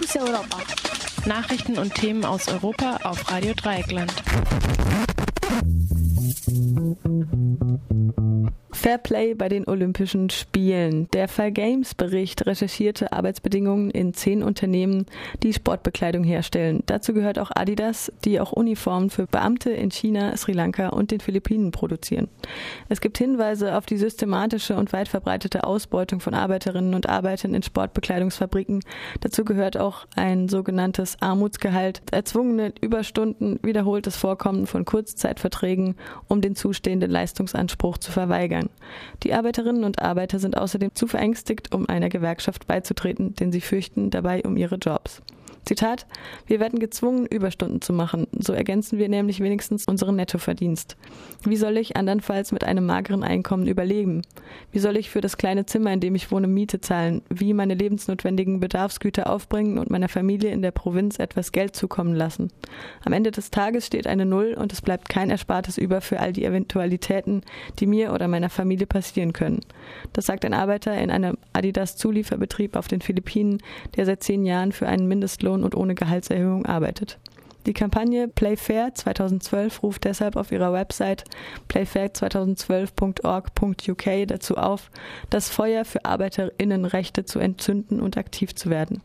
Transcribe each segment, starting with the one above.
Fokus Europa. Nachrichten und Themen aus Europa auf Radio Dreieckland. Fair Play bei den Olympischen Spielen. Der Fair Games Bericht recherchierte Arbeitsbedingungen in zehn Unternehmen, die Sportbekleidung herstellen. Dazu gehört auch Adidas, die auch Uniformen für Beamte in China, Sri Lanka und den Philippinen produzieren. Es gibt Hinweise auf die systematische und weit verbreitete Ausbeutung von Arbeiterinnen und Arbeitern in Sportbekleidungsfabriken. Dazu gehört auch ein sogenanntes Armutsgehalt, erzwungene Überstunden, wiederholtes Vorkommen von Kurzzeitverträgen, um den zustehenden Leistungsanspruch zu verweigern. Die Arbeiterinnen und Arbeiter sind außerdem zu verängstigt, um einer Gewerkschaft beizutreten, denn sie fürchten dabei um ihre Jobs. Zitat, wir werden gezwungen, Überstunden zu machen, so ergänzen wir nämlich wenigstens unseren Nettoverdienst. Wie soll ich andernfalls mit einem mageren Einkommen überleben? Wie soll ich für das kleine Zimmer, in dem ich wohne, Miete zahlen? Wie meine lebensnotwendigen Bedarfsgüter aufbringen und meiner Familie in der Provinz etwas Geld zukommen lassen? Am Ende des Tages steht eine Null und es bleibt kein Erspartes über für all die Eventualitäten, die mir oder meiner Familie passieren können. Das sagt ein Arbeiter in einem Adidas-Zulieferbetrieb auf den Philippinen, der seit zehn Jahren für einen Mindestlohn Mindestlohn und ohne Gehaltserhöhung arbeitet. Die Kampagne Play Fair 2012 ruft deshalb auf ihrer Website playfair2012.org.uk dazu auf, das Feuer für Arbeiterinnenrechte zu entzünden und aktiv zu werden.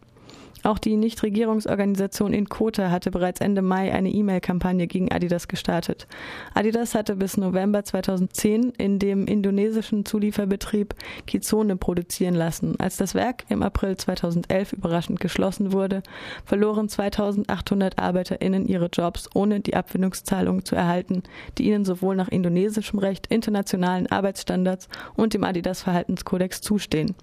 Auch die Nichtregierungsorganisation Inkota hatte bereits Ende Mai eine E-Mail-Kampagne gegen Adidas gestartet. Adidas hatte bis November 2010 in dem indonesischen Zulieferbetrieb Kizone produzieren lassen. Als das Werk im April 2011 überraschend geschlossen wurde, verloren 2800 ArbeiterInnen ihre Jobs, ohne die Abfindungszahlungen zu erhalten, die ihnen sowohl nach indonesischem Recht, internationalen Arbeitsstandards und dem Adidas-Verhaltenskodex zustehen.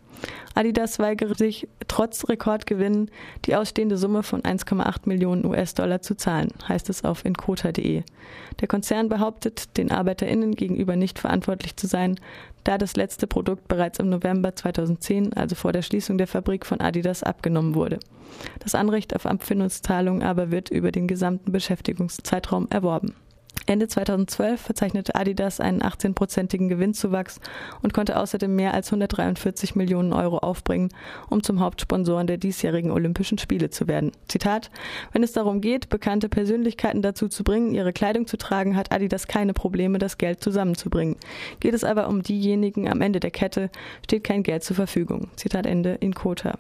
Adidas weigere sich trotz Rekordgewinnen die ausstehende Summe von 1,8 Millionen US-Dollar zu zahlen, heißt es auf inkota.de. Der Konzern behauptet, den ArbeiterInnen gegenüber nicht verantwortlich zu sein, da das letzte Produkt bereits im November 2010, also vor der Schließung der Fabrik von Adidas, abgenommen wurde. Das Anrecht auf Abfindungszahlungen aber wird über den gesamten Beschäftigungszeitraum erworben. Ende 2012 verzeichnete Adidas einen 18-prozentigen Gewinnzuwachs und konnte außerdem mehr als 143 Millionen Euro aufbringen, um zum Hauptsponsoren der diesjährigen Olympischen Spiele zu werden. Zitat: Wenn es darum geht, bekannte Persönlichkeiten dazu zu bringen, ihre Kleidung zu tragen, hat Adidas keine Probleme, das Geld zusammenzubringen. Geht es aber um diejenigen am Ende der Kette, steht kein Geld zur Verfügung. Zitat Ende in Kota.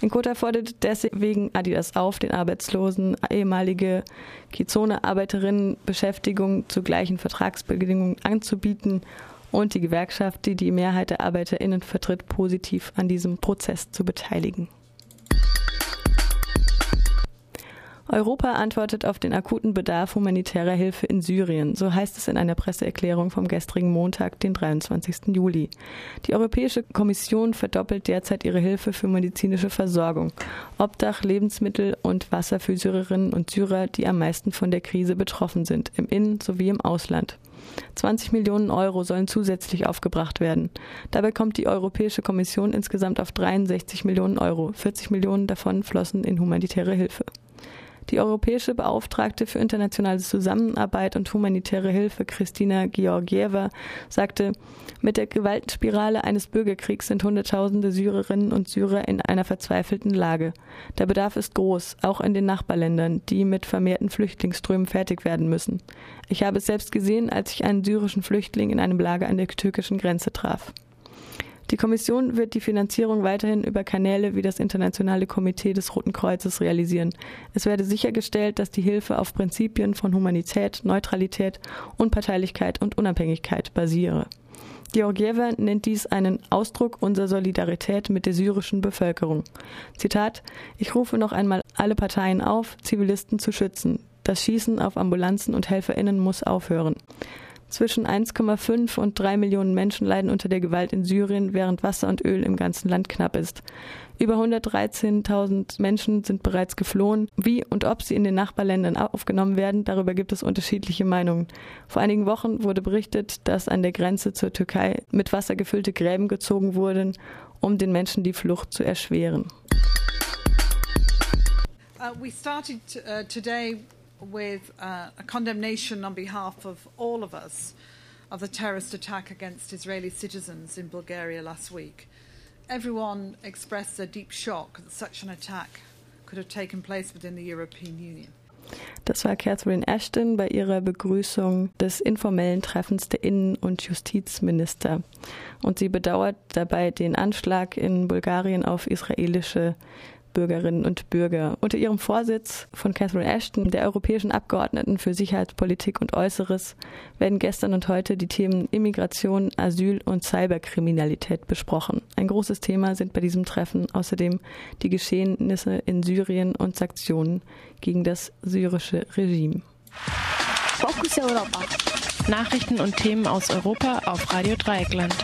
Inkota fordert deswegen Adidas auf, den Arbeitslosen ehemalige Kizone-Arbeiterinnen Beschäftigung zu gleichen Vertragsbedingungen anzubieten und die Gewerkschaft, die die Mehrheit der ArbeiterInnen vertritt, positiv an diesem Prozess zu beteiligen. Europa antwortet auf den akuten Bedarf humanitärer Hilfe in Syrien, so heißt es in einer Presseerklärung vom gestrigen Montag, den 23. Juli. Die Europäische Kommission verdoppelt derzeit ihre Hilfe für medizinische Versorgung, Obdach, Lebensmittel und Wasser für Syrerinnen und Syrer, die am meisten von der Krise betroffen sind, im Innen- sowie im Ausland. 20 Millionen Euro sollen zusätzlich aufgebracht werden. Dabei kommt die Europäische Kommission insgesamt auf 63 Millionen Euro. 40 Millionen davon flossen in humanitäre Hilfe. Die europäische Beauftragte für internationale Zusammenarbeit und humanitäre Hilfe, Christina Georgieva, sagte, mit der Gewaltspirale eines Bürgerkriegs sind Hunderttausende Syrerinnen und Syrer in einer verzweifelten Lage. Der Bedarf ist groß, auch in den Nachbarländern, die mit vermehrten Flüchtlingsströmen fertig werden müssen. Ich habe es selbst gesehen, als ich einen syrischen Flüchtling in einem Lager an der türkischen Grenze traf. Die Kommission wird die Finanzierung weiterhin über Kanäle wie das Internationale Komitee des Roten Kreuzes realisieren. Es werde sichergestellt, dass die Hilfe auf Prinzipien von Humanität, Neutralität, Unparteilichkeit und Unabhängigkeit basiere. Georgieva nennt dies einen Ausdruck unserer Solidarität mit der syrischen Bevölkerung. Zitat Ich rufe noch einmal alle Parteien auf, Zivilisten zu schützen. Das Schießen auf Ambulanzen und Helferinnen muss aufhören. Zwischen 1,5 und 3 Millionen Menschen leiden unter der Gewalt in Syrien, während Wasser und Öl im ganzen Land knapp ist. Über 113.000 Menschen sind bereits geflohen. Wie und ob sie in den Nachbarländern aufgenommen werden, darüber gibt es unterschiedliche Meinungen. Vor einigen Wochen wurde berichtet, dass an der Grenze zur Türkei mit Wasser gefüllte Gräben gezogen wurden, um den Menschen die Flucht zu erschweren. Uh, we started uh, today with uh, a condemnation on behalf of all of us of the terrorist attack against Israeli citizens in Bulgaria last week. Everyone expressed a deep shock that such an attack could have taken place within the European Union. Das war Catherine Ashton bei ihrer Begrüßung des informellen Treffens der Innen- und Justizminister. Und sie bedauert dabei den Anschlag in Bulgarien auf israelische Bürgerinnen und Bürger. Unter ihrem Vorsitz von Catherine Ashton, der europäischen Abgeordneten für Sicherheitspolitik und Äußeres, werden gestern und heute die Themen Immigration, Asyl und Cyberkriminalität besprochen. Ein großes Thema sind bei diesem Treffen außerdem die Geschehnisse in Syrien und Sanktionen gegen das syrische Regime. Fokus Europa. Nachrichten und Themen aus Europa auf Radio Dreieckland.